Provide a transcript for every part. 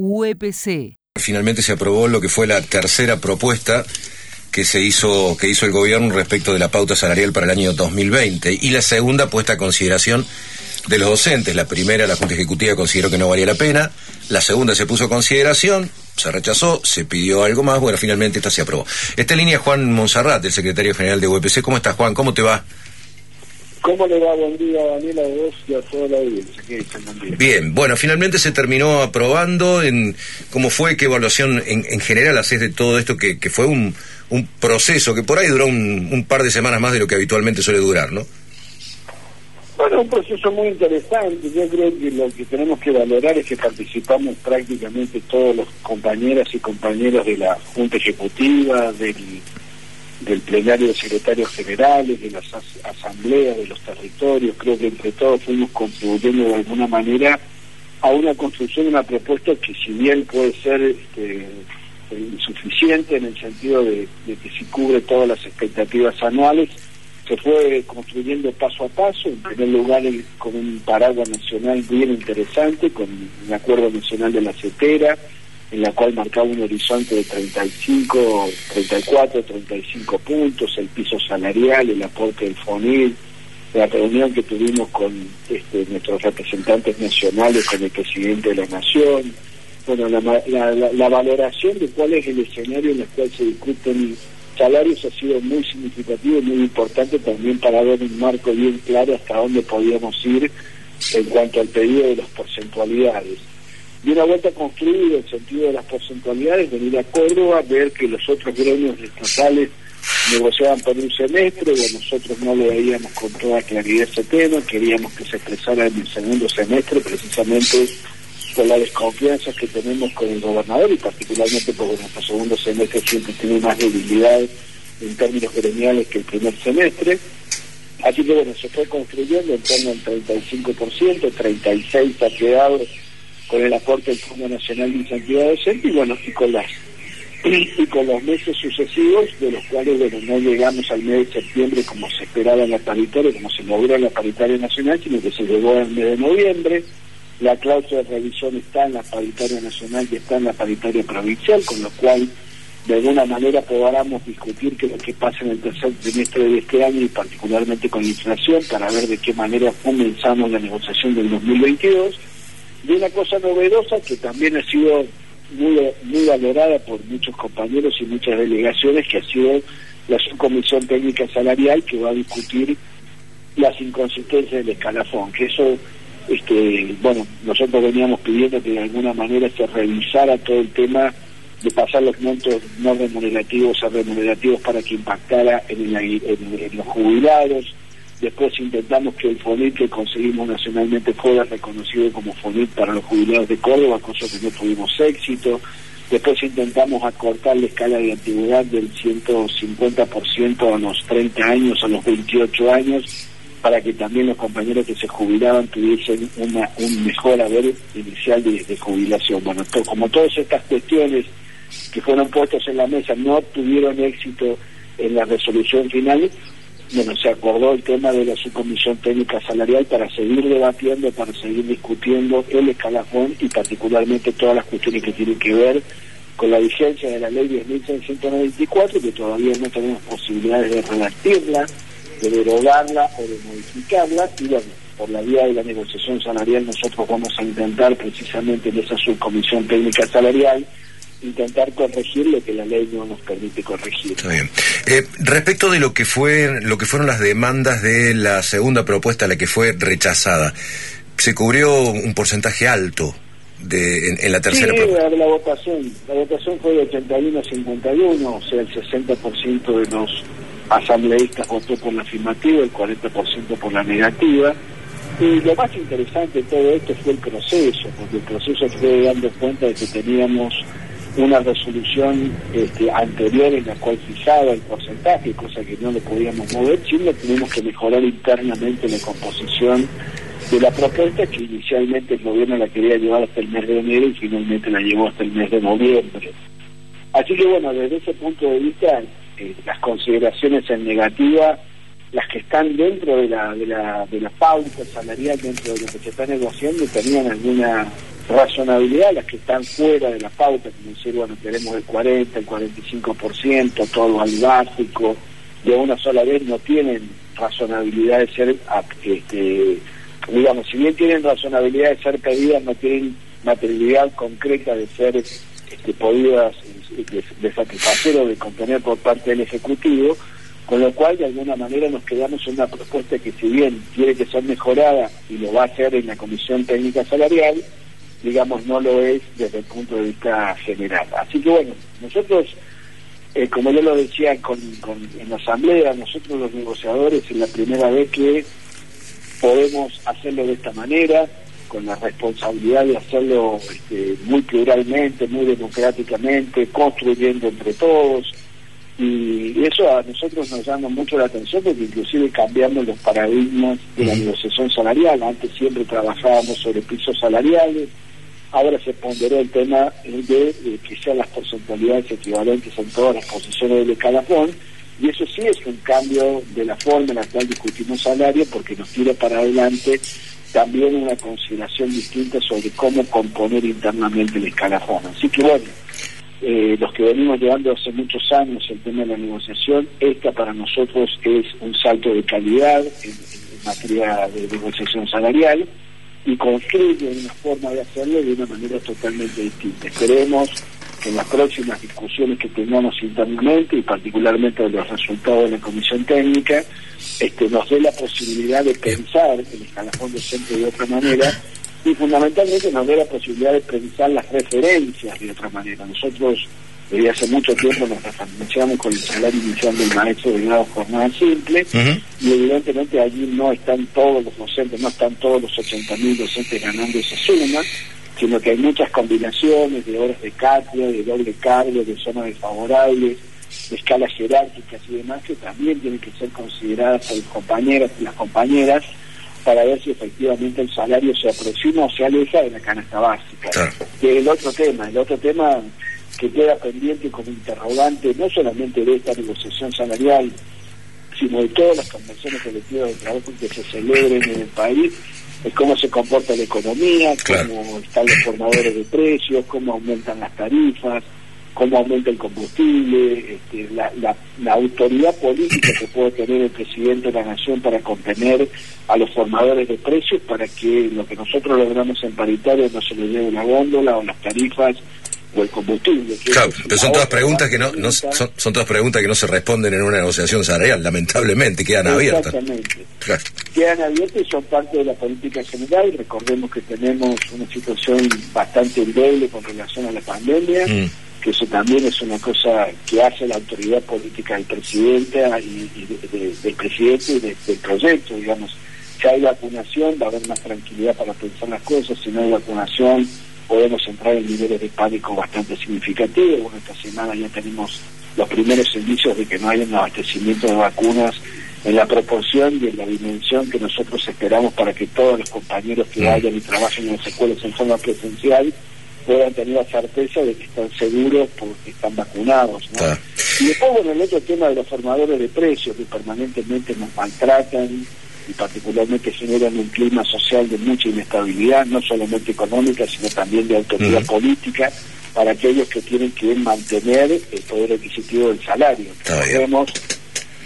UEPC. Finalmente se aprobó lo que fue la tercera propuesta que se hizo que hizo el gobierno respecto de la pauta salarial para el año 2020 y la segunda puesta a consideración de los docentes. La primera, la Junta Ejecutiva consideró que no valía la pena, la segunda se puso a consideración, se rechazó, se pidió algo más, bueno, finalmente esta se aprobó. Esta línea Juan Monserrat, el secretario general de UPC. ¿Cómo estás, Juan? ¿Cómo te va? ¿Cómo le va? Buen día, Daniela, a vos y a toda la audiencia. Bien, bueno, finalmente se terminó aprobando. En, ¿Cómo fue? ¿Qué evaluación en, general haces de todo esto? Que, que fue un, un, proceso que por ahí duró un, un par de semanas más de lo que habitualmente suele durar, ¿no? Bueno, un proceso muy interesante. Yo creo que lo que tenemos que valorar es que participamos prácticamente todos los compañeras y compañeros de la Junta Ejecutiva, del, del plenario de secretarios generales, de las asambleas, de los territorios. Creo que entre todos fuimos contribuyendo de alguna manera a una construcción de una propuesta que si bien puede ser este, insuficiente en el sentido de, que si cubre todas las expectativas anuales, se fue construyendo paso a paso, en primer lugar con un paraguas nacional bien interesante, con un acuerdo nacional de la CETERA, en la cual marcaba un horizonte de 35, 34, 35 puntos, el piso salarial, el aporte del FONIL, la reunión que tuvimos con este, nuestros representantes nacionales, con el presidente de la Nación, bueno, la, la valoración de cuál es el escenario en el cual se discuten salarios ha sido muy significativo y muy importante también para ver un marco bien claro hasta dónde podíamos ir en cuanto al pedido de las porcentualidades. Y una vuelta construida el sentido de las porcentualidades, venir a Córdoba, ver que los otros gremios estatales negociaban por un semestre, o nosotros no lo veíamos con toda claridad ese tema, queríamos que se expresara en el segundo semestre precisamente con la desconfianza que tenemos con el gobernador y particularmente porque nuestro segundo semestre siempre tiene más debilidad en términos gremiales que el primer semestre. Así que bueno, se fue construyendo en torno al 35%, 36% ha quedado con el aporte del Fondo Nacional de Incentivo Docente y bueno, y con las y con los meses sucesivos, de los cuales bueno, no llegamos al mes de septiembre como se esperaba en la paritaria, como se logró en la paritaria nacional, sino que se llegó al mes de noviembre. La cláusula de revisión está en la paritaria nacional y está en la paritaria provincial, con lo cual de alguna manera podamos discutir qué es lo que pasa en el tercer trimestre de este año y particularmente con la inflación para ver de qué manera comenzamos la negociación del 2022. Y una cosa novedosa que también ha sido muy, muy valorada por muchos compañeros y muchas delegaciones, que ha sido la subcomisión técnica salarial que va a discutir las inconsistencias del escalafón, que eso este, bueno, nosotros veníamos pidiendo que de alguna manera se revisara todo el tema de pasar los montos no remunerativos a remunerativos para que impactara en, los jubilados. Después intentamos que el FONIT que conseguimos nacionalmente fuera reconocido como FONIT para los jubilados de Córdoba, cosa que no tuvimos éxito. Después intentamos acortar la escala de antigüedad del 150% a los 30 años, a los 28 años, para que también los compañeros que se jubilaban tuviesen una, un mejor haber inicial de, jubilación. Bueno, como todas estas cuestiones que fueron puestas en la mesa no tuvieron éxito en la resolución final, bueno, se acordó el tema de la subcomisión técnica salarial para seguir debatiendo, para seguir discutiendo el escalafón y particularmente todas las cuestiones que tienen que ver con la vigencia de la ley 10.694, que todavía no tenemos posibilidades de redactirla, de derogarla o de modificarla. Y bueno, por la vía de la negociación salarial nosotros vamos a intentar precisamente en esa subcomisión técnica salarial intentar corregir lo que la ley no nos permite corregir. Está bien. Eh, respecto de lo que fue lo que fueron las demandas de la segunda propuesta, la que fue rechazada, se cubrió un porcentaje alto de en, la tercera sí, la, la, votación, la votación fue de 81 a 51, o sea, el 60% de los asambleístas votó por la afirmativa, el 40% por la negativa. Y lo más interesante de todo esto fue el proceso, porque el proceso fue dando cuenta de que teníamos una resolución este, anterior en la cual fijaba el porcentaje, cosa que no lo podíamos mover, sino tenemos que mejorar internamente la composición de la propuesta que inicialmente el gobierno la quería llevar hasta el mes de enero y finalmente la llevó hasta el mes de noviembre. Así que bueno, desde ese punto de vista las consideraciones en negativa, las que están dentro de la, de la, de la pauta salarial, dentro de lo que se está negociando, tenían alguna razonabilidad, las que están fuera de la pauta, como decir, bueno, queremos el 40, el 45%, todo al básico, de una sola vez no tienen razonabilidad de ser, este, digamos, si bien tienen razonabilidad de ser pedidas, no tienen materialidad concreta de ser este, podidas de, satisfacer o de contener por parte del Ejecutivo, con lo cual de alguna manera nos quedamos en una propuesta que si bien tiene que ser mejorada y lo va a hacer en la Comisión Técnica Salarial, digamos no lo es desde el punto de vista general. Así que bueno, nosotros, eh, como yo lo decía con, en la Asamblea, nosotros los negociadores es la primera vez que podemos hacerlo de esta manera, con la responsabilidad de hacerlo este, muy pluralmente, muy democráticamente, construyendo entre todos. Y eso a nosotros nos llama mucho la atención porque inclusive cambiamos los paradigmas de la negociación salarial. Antes siempre trabajábamos sobre pisos salariales, ahora se ponderó el tema de, que sean las porcentualidades equivalentes en todas las posiciones del escalafón y eso sí es un cambio de la forma en la cual discutimos salario porque nos tira para adelante también una consideración distinta sobre cómo componer internamente el escalafón. Así que bueno, eh, los que venimos llevando hace muchos años el tema de la negociación, esta para nosotros es un salto de calidad en, materia de negociación salarial y construye una forma de hacerlo de una manera totalmente distinta. Esperemos que en las próximas discusiones que tengamos internamente y particularmente de los resultados de la comisión técnica, este, nos dé la posibilidad de pensar el escalafón docente de otra manera y fundamentalmente nos dé la posibilidad de pensar las referencias de otra manera. Nosotros desde hace mucho tiempo nos referenciamos con el salario inicial del maestro de grado jornada simple. Y evidentemente allí no están todos los docentes, no están todos los 80.000 docentes ganando esa suma, sino que hay muchas combinaciones de horas de cátedra, de doble cargo, de zonas desfavorables, de escalas jerárquicas y demás que también tienen que ser consideradas por los compañeros y las compañeras para ver si efectivamente el salario se aproxima o se aleja de la canasta básica. Que el otro tema, el otro tema que queda pendiente como interrogante no solamente de esta negociación salarial, sino de todas las convenciones colectivas de trabajo que se celebren en el país, es cómo se comporta la economía, cómo están los formadores de precios, cómo aumentan las tarifas, cómo aumenta el combustible, este, la, la, autoridad política que puede tener el presidente de la nación para contener a los formadores de precios para que lo que nosotros logramos en paritario no se le lleve la góndola o las tarifas o el combustible. Claro, pero son todas preguntas que no, no son, son, todas preguntas que no se responden en una negociación salarial, lamentablemente quedan abiertas. Exactamente. Quedan abiertas y son parte de la política general. Recordemos que tenemos una situación bastante endeble con relación a la pandemia. Mm. que eso también es una cosa que hace la autoridad política del presidente y, del presidente y del proyecto, digamos. Si hay vacunación, va a haber más tranquilidad para pensar las cosas. Si no hay vacunación, podemos entrar en niveles de pánico bastante significativos. Bueno, esta semana ya tenemos los primeros indicios de que no hay un abastecimiento de vacunas en la proporción y en la dimensión que nosotros esperamos para que todos los compañeros que mm. vayan y trabajen en las escuelas en forma presencial puedan tener la certeza de que están seguros porque están vacunados. Y después, bueno, el otro tema de los formadores de precios que permanentemente nos maltratan, y particularmente generan un clima social de mucha inestabilidad, no solamente económica, sino también de autoridad política para aquellos que tienen que mantener el poder adquisitivo del salario. Sabemos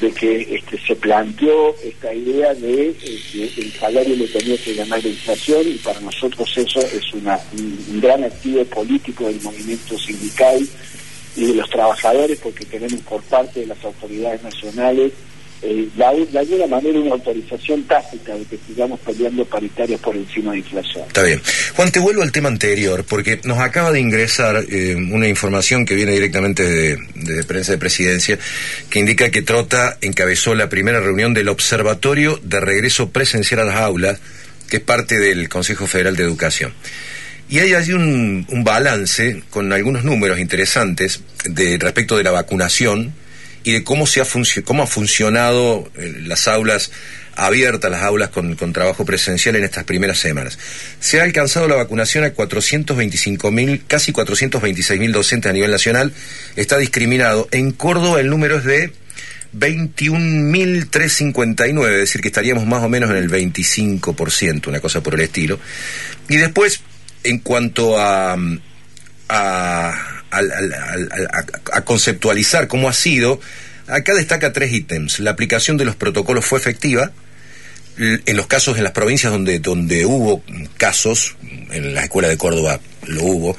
de que este, se planteó esta idea de eh, que el salario le tenía que ganar la inflación y para nosotros eso es una, un gran activo político del movimiento sindical y de los trabajadores porque tenemos por parte de las autoridades nacionales eh, de alguna manera una autorización tácita de que sigamos peleando paritarios por encima de inflación. Está bien. Juan, te vuelvo al tema anterior, porque nos acaba de ingresar eh, una información que viene directamente de, de, prensa de presidencia, que indica que Trota encabezó la primera reunión del Observatorio de Regreso Presencial a las Aulas, que es parte del Consejo Federal de Educación. Y hay allí un, un balance con algunos números interesantes de respecto de la vacunación y de cómo, se ha, cómo ha funcionado eh, las aulas abiertas, las aulas con, trabajo presencial en estas primeras semanas. Se ha alcanzado la vacunación a 425 mil, casi 426 mil docentes a nivel nacional. Está discriminado. En Córdoba el número es de 21.359, es decir, que estaríamos más o menos en el 25%, una cosa por el estilo. Y después en cuanto a, a, a, conceptualizar cómo ha sido, acá destaca tres ítems. La aplicación de los protocolos fue efectiva. En los casos en las provincias donde, donde hubo casos, en la escuela de Córdoba lo hubo,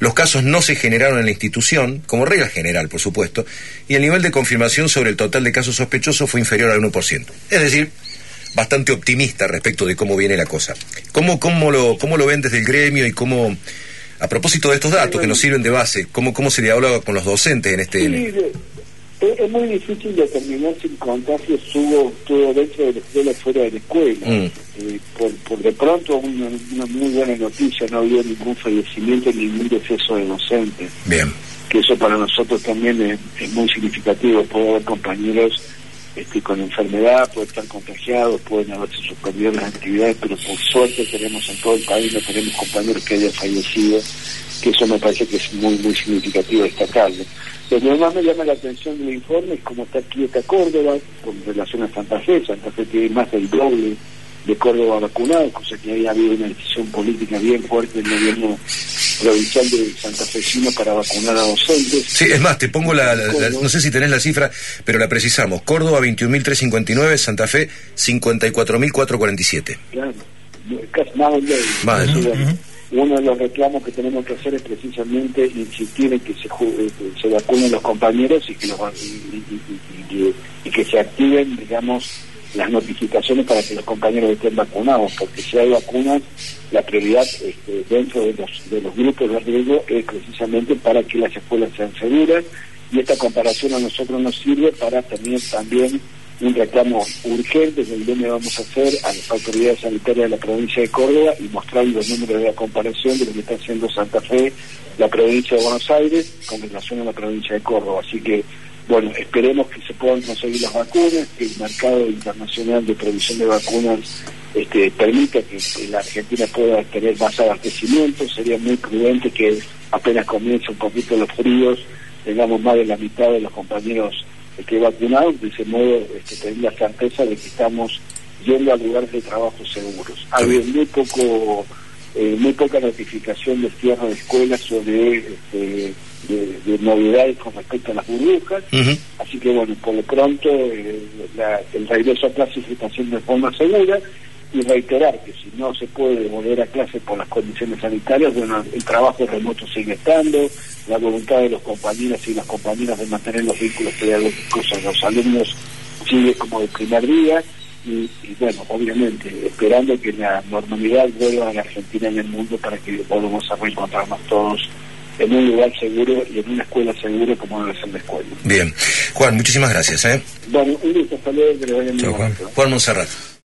los casos no se generaron en la institución, como regla general, por supuesto, y el nivel de confirmación sobre el total de casos sospechosos fue inferior al 1%. Es decir, bastante optimista respecto de cómo viene la cosa. ¿Cómo, cómo, lo, cómo lo ven desde el gremio y cómo, a propósito de estos datos que nos sirven de base, cómo, cómo se dialoga con los docentes en este... Sí, es muy difícil determinar si el contagio estuvo, dentro de la escuela o fuera de la escuela. Mm. Eh, por, de pronto, una, muy buena noticia, no había ningún fallecimiento ni ningún deceso de docentes. Bien. Que eso para nosotros también es, es muy significativo, puede haber compañeros este, con enfermedad, pueden estar contagiados, pueden haberse suspendido las actividades, pero por suerte tenemos en todo el país, no tenemos compañeros que hayan fallecido, que eso me parece que es muy, muy significativo destacarlo. Lo que más me llama la atención del informe es cómo está quieta Córdoba con relación a Santa Fe. Santa Fe tiene más del doble de Córdoba vacunado, cosa que había habido una decisión política bien fuerte del gobierno provincial de Santa Fecino para vacunar a docentes. Sí, es más, te pongo la, no sé si tenés la cifra, pero la precisamos. Córdoba 21.359, Santa Fe 54.447. Claro, casi más del Más Uno de los reclamos que tenemos que hacer es precisamente insistir en que se, eh, se vacunen los compañeros y que, los, y que se activen, digamos, las notificaciones para que los compañeros estén vacunados, porque si hay vacunas, la prioridad este, dentro de los, de los grupos de riesgo es precisamente para que las escuelas sean seguras y esta comparación a nosotros nos sirve para tener también un reclamo urgente que el vamos a hacer a las autoridades sanitarias de la provincia de Córdoba y mostrar los números de la comparación de lo que está haciendo Santa Fe, la provincia de Buenos Aires, con relación a la provincia de Córdoba. Así que bueno, esperemos que se puedan conseguir las vacunas, que el mercado internacional de producción de vacunas este, permita que, la Argentina pueda tener más abastecimiento. Sería muy prudente que apenas comience un poquito los fríos, tengamos más de la mitad de los compañeros que vacunados, de ese modo este, tener la certeza de que estamos yendo a lugares de trabajo seguros. Ha habido muy poco, eh, muy poca notificación de cierre de escuelas o de este, de, novedades con respecto a las burbujas. Así que, bueno, por lo pronto eh, el regreso a clases se está haciendo de forma segura y reiterar que si no se puede volver a clase por las condiciones sanitarias, bueno, el trabajo remoto sigue estando, la voluntad de los compañeros y las compañeras de mantener los vínculos pedagógicos con los alumnos sigue como el primer día. Y, bueno, obviamente, esperando que la normalidad vuelva a la Argentina y el mundo para que volvamos a reencontrarnos todos en un lugar seguro y en una escuela segura como debe ser la escuela. Bien. Juan, muchísimas gracias. ¿eh? Bueno, un gusto, hasta luego, que le vayan Juan. Juan Monserrat.